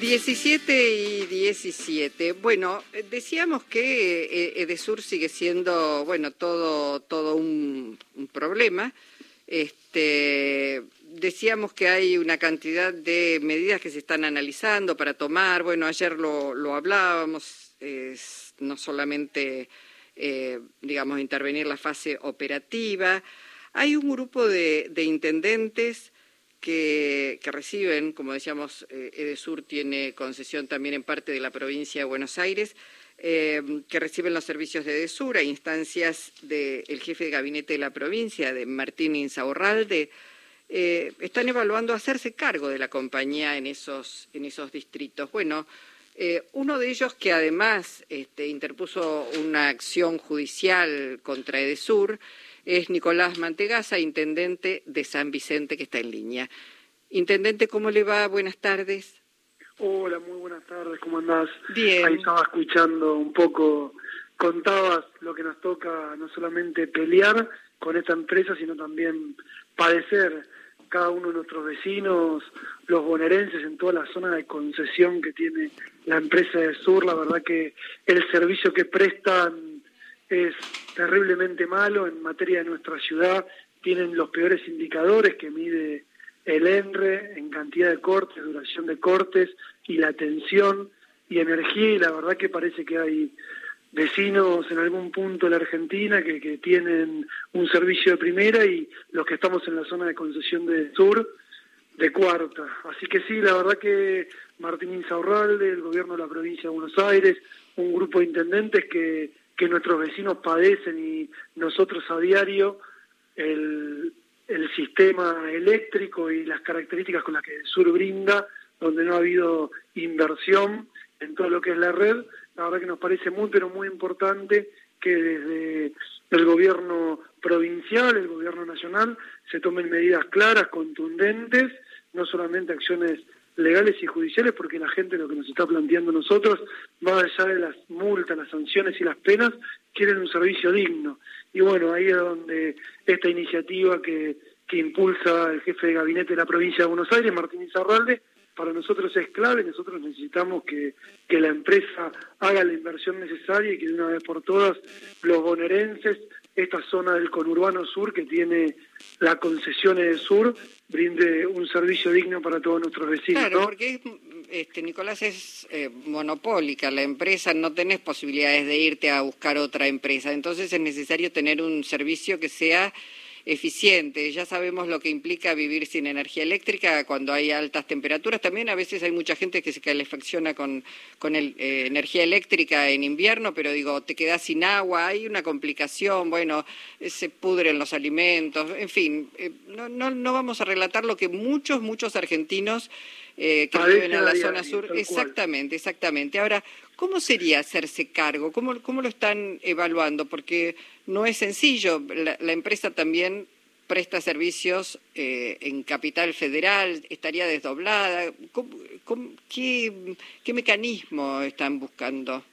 17 y 17. Bueno, decíamos que eh, Edesur sigue siendo, bueno, todo, todo un, problema. Este, decíamos que hay una cantidad de medidas que se están analizando para tomar. Bueno, ayer lo, lo hablábamos, no solamente, eh, digamos, intervenir la fase operativa. Hay un grupo de intendentes que, reciben, como decíamos, eh, Edesur tiene concesión también en parte de la provincia de Buenos Aires, eh, que reciben los servicios de Edesur a instancias del jefe de gabinete de la provincia, de Martín Insaurralde, eh, están evaluando hacerse cargo de la compañía en esos, en esos distritos. Bueno, uno de ellos que además este, interpuso una acción judicial contra Edesur es Nicolás Mantegasa, intendente de San Vicente, que está en línea. Intendente, ¿cómo le va? Buenas tardes. Hola, muy buenas tardes, ¿cómo andás? Bien. Ahí estaba escuchando un poco, contabas lo que nos toca no solamente pelear con esta empresa, sino también padecer cada uno de nuestros vecinos, los bonaerenses en toda la zona de concesión que tiene la empresa de Sur. La verdad que el servicio que prestan es terriblemente malo en materia de nuestra ciudad, tienen los peores indicadores que mide el ENRE en cantidad de cortes, duración de cortes y la tensión y energía y la verdad que parece que hay vecinos en algún punto de la Argentina que, que tienen un servicio de primera y los que estamos en la zona de concesión de sur de cuarta. Así que sí, la verdad que Martín Insaurralde, el gobierno de la provincia de Buenos Aires, un grupo de intendentes que que nuestros vecinos padecen y nosotros a diario el, sistema eléctrico y las características con las que el sur brinda, donde no ha habido inversión en todo lo que es la red, la verdad que nos parece muy, pero muy importante que desde el gobierno provincial, el gobierno nacional, se tomen medidas claras, contundentes, no solamente acciones legales y judiciales porque la gente lo que nos está planteando nosotros, más allá de las multas, las sanciones y las penas, quieren un servicio digno. Y bueno, ahí es donde esta iniciativa que, que impulsa el jefe de gabinete de la provincia de Buenos Aires, Martín Izarralde, para nosotros es clave, nosotros necesitamos que, que la empresa haga la inversión necesaria y que de una vez por todas los bonaerenses esta zona del conurbano sur que tiene la concesión del sur brinde un servicio digno para todos nuestros vecinos. Claro, porque este, Nicolás es eh, monopólica la empresa, no tenés posibilidades de irte a buscar otra empresa, entonces es necesario tener un servicio que sea eficiente. Ya sabemos lo que implica vivir sin energía eléctrica cuando hay altas temperaturas. También a veces hay mucha gente que se calefacciona con, con el, eh, energía eléctrica en invierno, pero digo, te quedas sin agua, hay una complicación, bueno, se pudren los alimentos, en fin, eh, no, no, no vamos a relatar lo que muchos, muchos argentinos eh, que viven en la zona sur. Exactamente, exactamente. Ahora, ¿Cómo sería hacerse cargo? ¿Cómo, cómo lo están evaluando? Porque no es sencillo. La, empresa también presta servicios eh, en Capital Federal, estaría desdoblada. qué, mecanismo están buscando?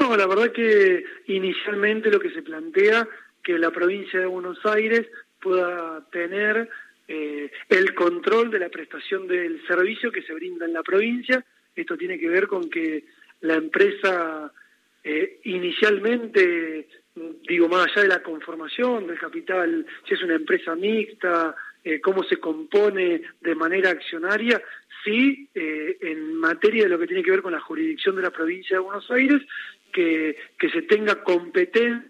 No, la verdad que inicialmente lo que se plantea que la provincia de Buenos Aires pueda tener eh, el control de la prestación del servicio que se brinda en la provincia. Esto tiene que ver con que la empresa eh, inicialmente, digo, más allá de la conformación del capital, si es una empresa mixta, eh, cómo se compone de manera accionaria, sí, eh, en materia de lo que tiene que ver con la jurisdicción de la provincia de Buenos Aires, que, que se tenga competencia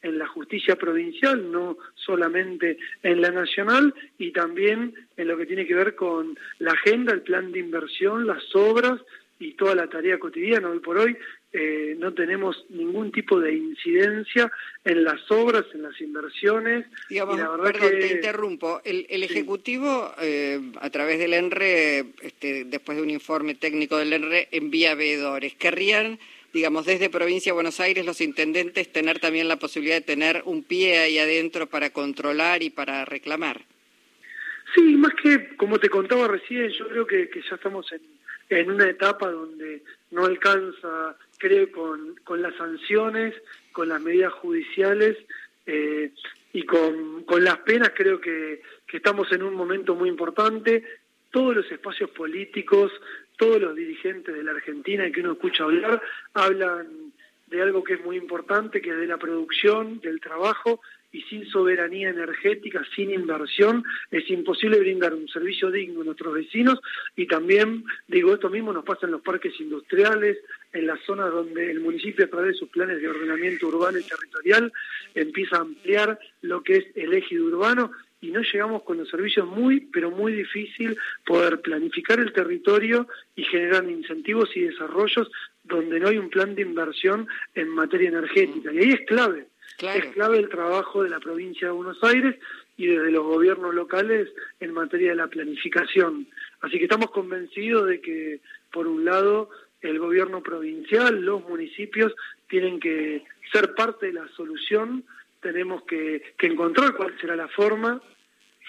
en la justicia provincial, no solamente en la nacional, y también en lo que tiene que ver con la agenda, el plan de inversión, las obras y toda la tarea cotidiana. Hoy por hoy eh, no tenemos ningún tipo de incidencia en las obras, en las inversiones. Digamos, perdón, te interrumpo. El, Ejecutivo, eh, a través del ENRE, este, después de un informe técnico del ENRE, envía veedores. ¿Querrían, digamos, desde Provincia de Buenos Aires, los intendentes tener también la posibilidad de tener un pie ahí adentro para controlar y para reclamar? Sí, más que, como te contaba recién, yo creo que ya estamos en en una etapa donde no alcanza, creo, con, con las sanciones, con las medidas judiciales eh, y con, con las penas, creo que, que estamos en un momento muy importante. todos los espacios políticos, todos los dirigentes de la Argentina que uno escucha hablar, hablan de algo que es muy importante, que es de la producción, del trabajo, y sin soberanía energética, sin inversión, es imposible brindar un servicio digno a nuestros vecinos. Y también, digo, esto mismo nos pasa en los parques industriales, en las zonas donde el municipio a través de sus planes de ordenamiento urbano y territorial empieza a ampliar lo que es el eje urbano. Y no llegamos con los servicios muy, pero muy difícil poder planificar el territorio y generar incentivos y desarrollos donde no hay un plan de inversión en materia energética. Y ahí es clave, es clave el trabajo de la provincia de Buenos Aires y desde los gobiernos locales en materia de la planificación. Así que estamos convencidos de que, por un lado, el gobierno provincial, los municipios, tienen que ser parte de la solución tenemos que, encontrar cuál será la forma,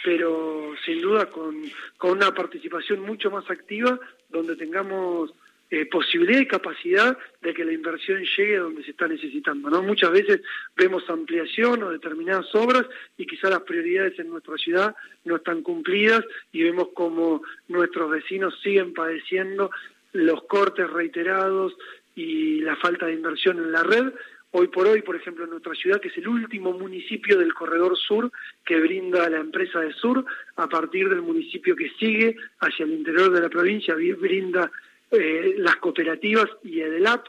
pero sin duda con, una participación mucho más activa donde tengamos eh, posibilidad y capacidad de que la inversión llegue a donde se está necesitando. ¿no? Muchas veces vemos ampliación o determinadas obras y quizás las prioridades en nuestra ciudad no están cumplidas y vemos como nuestros vecinos siguen padeciendo los cortes reiterados y la falta de inversión en la red Hoy por hoy, por ejemplo, en nuestra ciudad, que es el último municipio del corredor sur que brinda la empresa de Sur, a partir del municipio que sigue hacia el interior de la provincia, brinda eh, las cooperativas y EDELAP,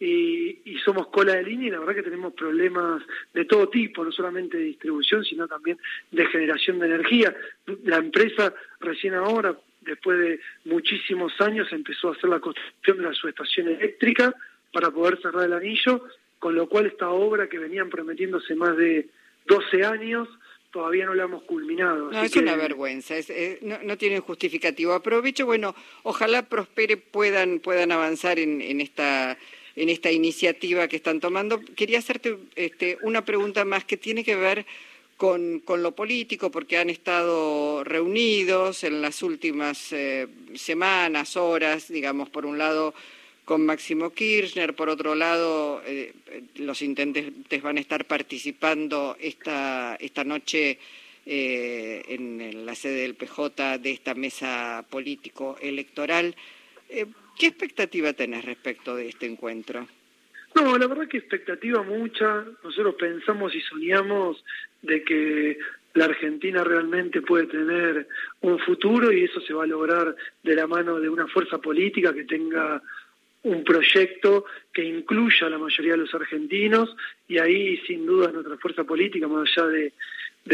y, y, somos cola de línea y la verdad que tenemos problemas de todo tipo, no solamente de distribución, sino también de generación de energía. La empresa recién ahora, después de muchísimos años, empezó a hacer la construcción de la subestación eléctrica para poder cerrar el anillo con lo cual esta obra que venían prometiéndose más de 12 años todavía no la hemos culminado. No, es una vergüenza, no, no tiene justificativo. Aprovecho, bueno, ojalá prospere, puedan, puedan avanzar en, en esta en esta iniciativa que están tomando. Quería hacerte este, una pregunta más que tiene que ver con, con, lo político, porque han estado reunidos en las últimas eh, semanas, horas, digamos, por un lado con Máximo Kirchner. Por otro lado, eh, los intendentes van a estar participando esta, esta noche eh, en, la sede del PJ de esta mesa político-electoral. Eh, ¿Qué expectativa tenés respecto de este encuentro? No, la verdad que expectativa mucha. Nosotros pensamos y soñamos de que la Argentina realmente puede tener un futuro y eso se va a lograr de la mano de una fuerza política que tenga un proyecto que incluya a la mayoría de los argentinos y ahí sin duda nuestra fuerza política, más allá de,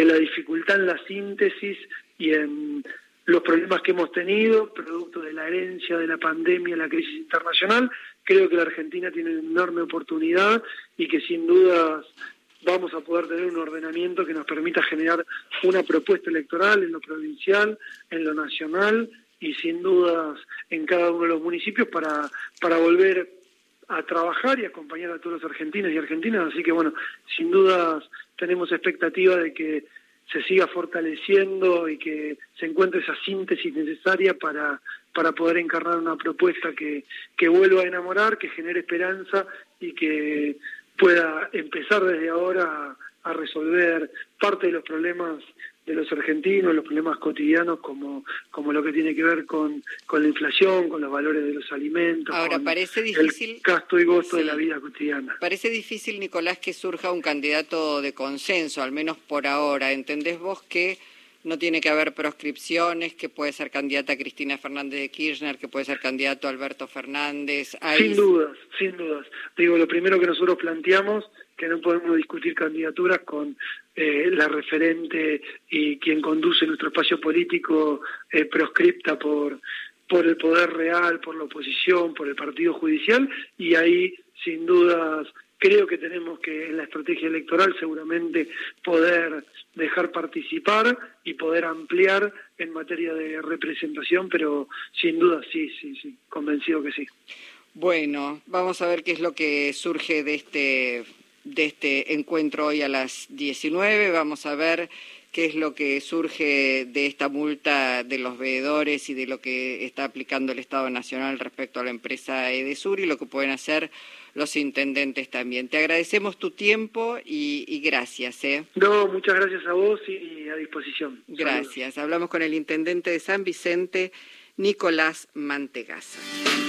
la dificultad en la síntesis y en los problemas que hemos tenido, producto de la herencia de la pandemia, la crisis internacional, creo que la Argentina tiene una enorme oportunidad y que sin dudas vamos a poder tener un ordenamiento que nos permita generar una propuesta electoral en lo provincial, en lo nacional y sin dudas en cada uno de los municipios para, para volver a trabajar y acompañar a todos los argentinos y argentinas. Así que bueno, sin dudas tenemos expectativa de que se siga fortaleciendo y que se encuentre esa síntesis necesaria para, para poder encarnar una propuesta que, que vuelva a enamorar, que genere esperanza y que pueda empezar desde ahora a resolver parte de los problemas de los argentinos, los problemas cotidianos como, como lo que tiene que ver con, con la inflación, con los valores de los alimentos, Ahora, parece difícil, el gasto y gosto de la vida cotidiana. Parece difícil, Nicolás, que surja un candidato de consenso, al menos por ahora. ¿Entendés vos que no tiene que haber proscripciones, que puede ser candidata Cristina Fernández de Kirchner, que puede ser candidato Alberto Fernández? Sin dudas, sin dudas. Digo, lo primero que nosotros planteamos que no podemos discutir candidaturas con eh, la referente y quien conduce nuestro espacio político eh, proscripta por, por el poder real, por la oposición, por el partido judicial, y ahí sin dudas creo que tenemos que en la estrategia electoral seguramente poder dejar participar y poder ampliar en materia de representación, pero sin duda sí, sí, sí, convencido que sí. Bueno, vamos a ver qué es lo que surge de este de este encuentro hoy a las 19. Vamos a ver qué es lo que surge de esta multa de los veedores y de lo que está aplicando el Estado Nacional respecto a la empresa Edesur y lo que pueden hacer los intendentes también. Te agradecemos tu tiempo y, gracias. ¿eh? No, muchas gracias a vos y, a disposición. Gracias. Hablamos con el intendente de San Vicente, Nicolás Mantegasa.